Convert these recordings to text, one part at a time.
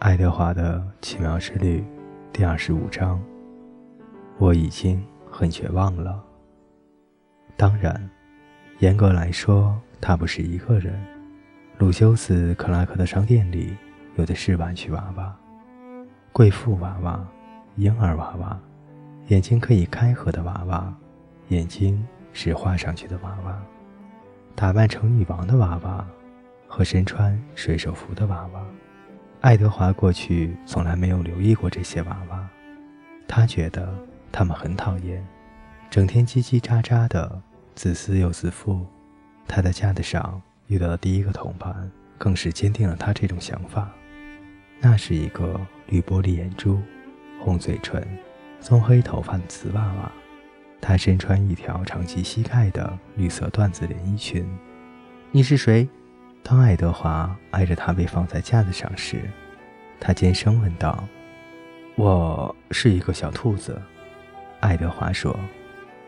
爱德华的奇妙之旅，第二十五章。我已经很绝望了。当然，严格来说，他不是一个人。鲁修斯·克拉克的商店里有的是玩具娃娃，贵妇娃娃、婴儿娃娃，眼睛可以开合的娃娃，眼睛是画上去的娃娃，打扮成女王的娃娃，和身穿水手服的娃娃。爱德华过去从来没有留意过这些娃娃，他觉得他们很讨厌，整天叽叽喳喳的，自私又自负。他在架子上遇到的第一个同伴，更是坚定了他这种想法。那是一个绿玻璃眼珠、红嘴唇、棕黑头发的瓷娃娃，她身穿一条长及膝盖的绿色缎子连衣裙。你是谁？当爱德华挨着他被放在架子上时，他尖声问道：“我是一个小兔子。”爱德华说。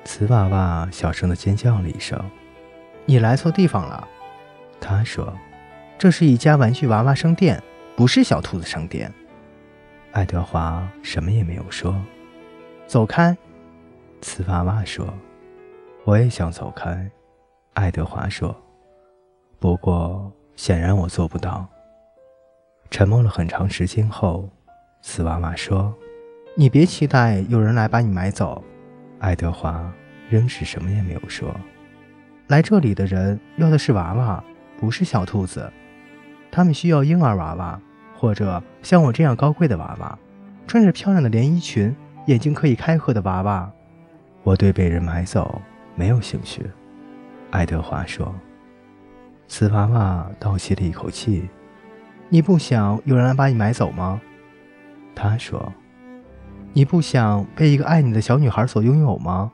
瓷娃娃小声地尖叫了一声：“你来错地方了。”他说：“这是一家玩具娃娃商店，不是小兔子商店。”爱德华什么也没有说。“走开！”瓷娃娃说。“我也想走开。”爱德华说。不过，显然我做不到。沉默了很长时间后，瓷娃娃说：“你别期待有人来把你买走。”爱德华仍是什么也没有说。来这里的人要的是娃娃，不是小兔子。他们需要婴儿娃娃，或者像我这样高贵的娃娃，穿着漂亮的连衣裙、眼睛可以开合的娃娃。我对被人买走没有兴趣。”爱德华说。瓷娃娃倒吸了一口气。“你不想有人来把你买走吗？”他说。“你不想被一个爱你的小女孩所拥有吗？”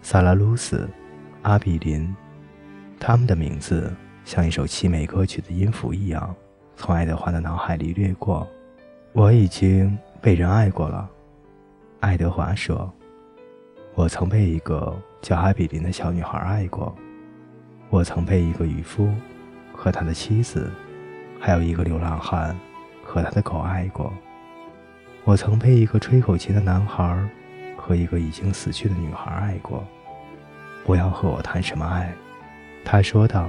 萨拉鲁斯、阿比林，他们的名字像一首凄美歌曲的音符一样，从爱德华的脑海里掠过。我已经被人爱过了，爱德华说。我曾被一个叫阿比林的小女孩爱过。我曾被一个渔夫和他的妻子，还有一个流浪汉和他的狗爱过。我曾被一个吹口琴的男孩和一个已经死去的女孩爱过。不要和我谈什么爱，他说道。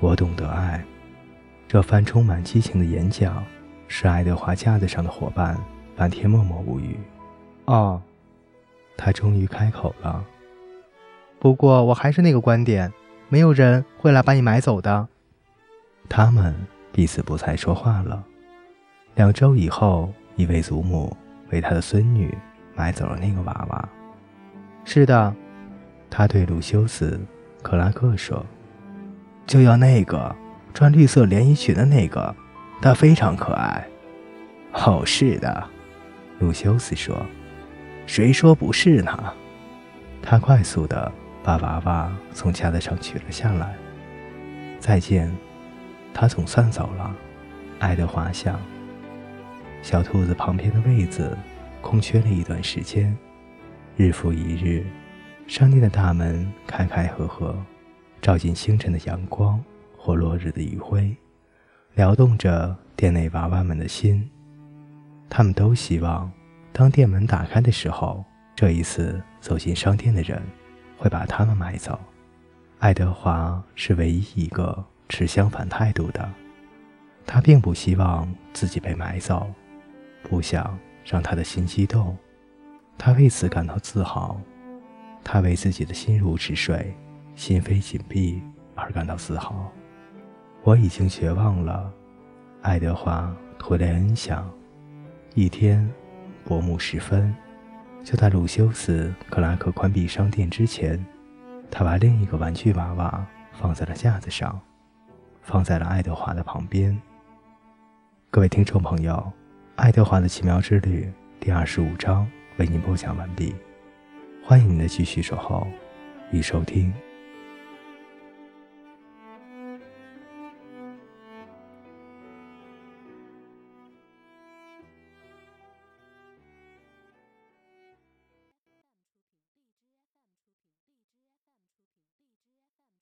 我懂得爱。这番充满激情的演讲，使爱德华架子上的伙伴半天默默无语。哦，他终于开口了。不过我还是那个观点。没有人会来把你买走的。他们彼此不再说话了。两周以后，一位祖母为他的孙女买走了那个娃娃。是的，他对鲁修斯·克拉克说：“就要那个穿绿色连衣裙的那个，他非常可爱。”哦，是的，鲁修斯说：“谁说不是呢？”他快速的。把娃娃从架子上取了下来。再见，他总算走了。爱德华想。小兔子旁边的位子空缺了一段时间。日复一日，商店的大门开开合合，照进清晨的阳光或落日的余晖，撩动着店内娃娃们的心。他们都希望，当店门打开的时候，这一次走进商店的人。会把他们买走。爱德华是唯一一个持相反态度的。他并不希望自己被买走，不想让他的心激动。他为此感到自豪。他为自己的心如止水、心扉紧闭而感到自豪。我已经绝望了。爱德华·托雷恩想。一天，薄暮时分。就在鲁修斯·克拉克关闭商店之前，他把另一个玩具娃娃放在了架子上，放在了爱德华的旁边。各位听众朋友，《爱德华的奇妙之旅》第二十五章为您播讲完毕，欢迎您的继续守候与收听。